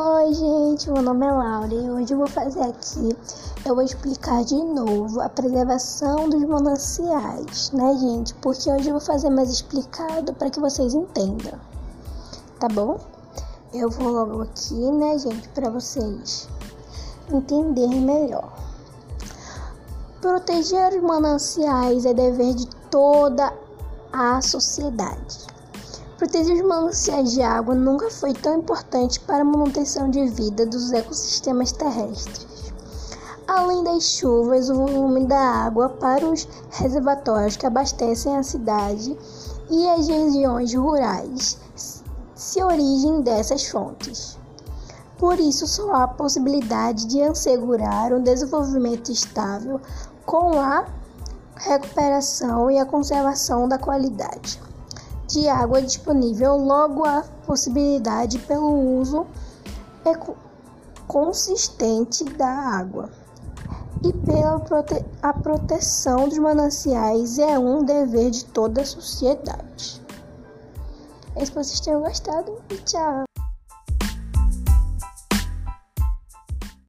Oi, gente, meu nome é Laura e hoje eu vou fazer aqui, eu vou explicar de novo a preservação dos mananciais, né, gente? Porque hoje eu vou fazer mais explicado para que vocês entendam, tá bom? Eu vou logo aqui, né, gente, para vocês entenderem melhor. Proteger os mananciais é dever de toda a sociedade. Proteger os mananciais de água nunca foi tão importante para a manutenção de vida dos ecossistemas terrestres. Além das chuvas, o volume da água para os reservatórios que abastecem a cidade e as regiões rurais se origem dessas fontes. Por isso, só há possibilidade de assegurar um desenvolvimento estável com a recuperação e a conservação da qualidade de água disponível, logo a possibilidade pelo uso consistente da água e pela prote a proteção dos mananciais é um dever de toda a sociedade. Espero que vocês tenham gostado e tchau!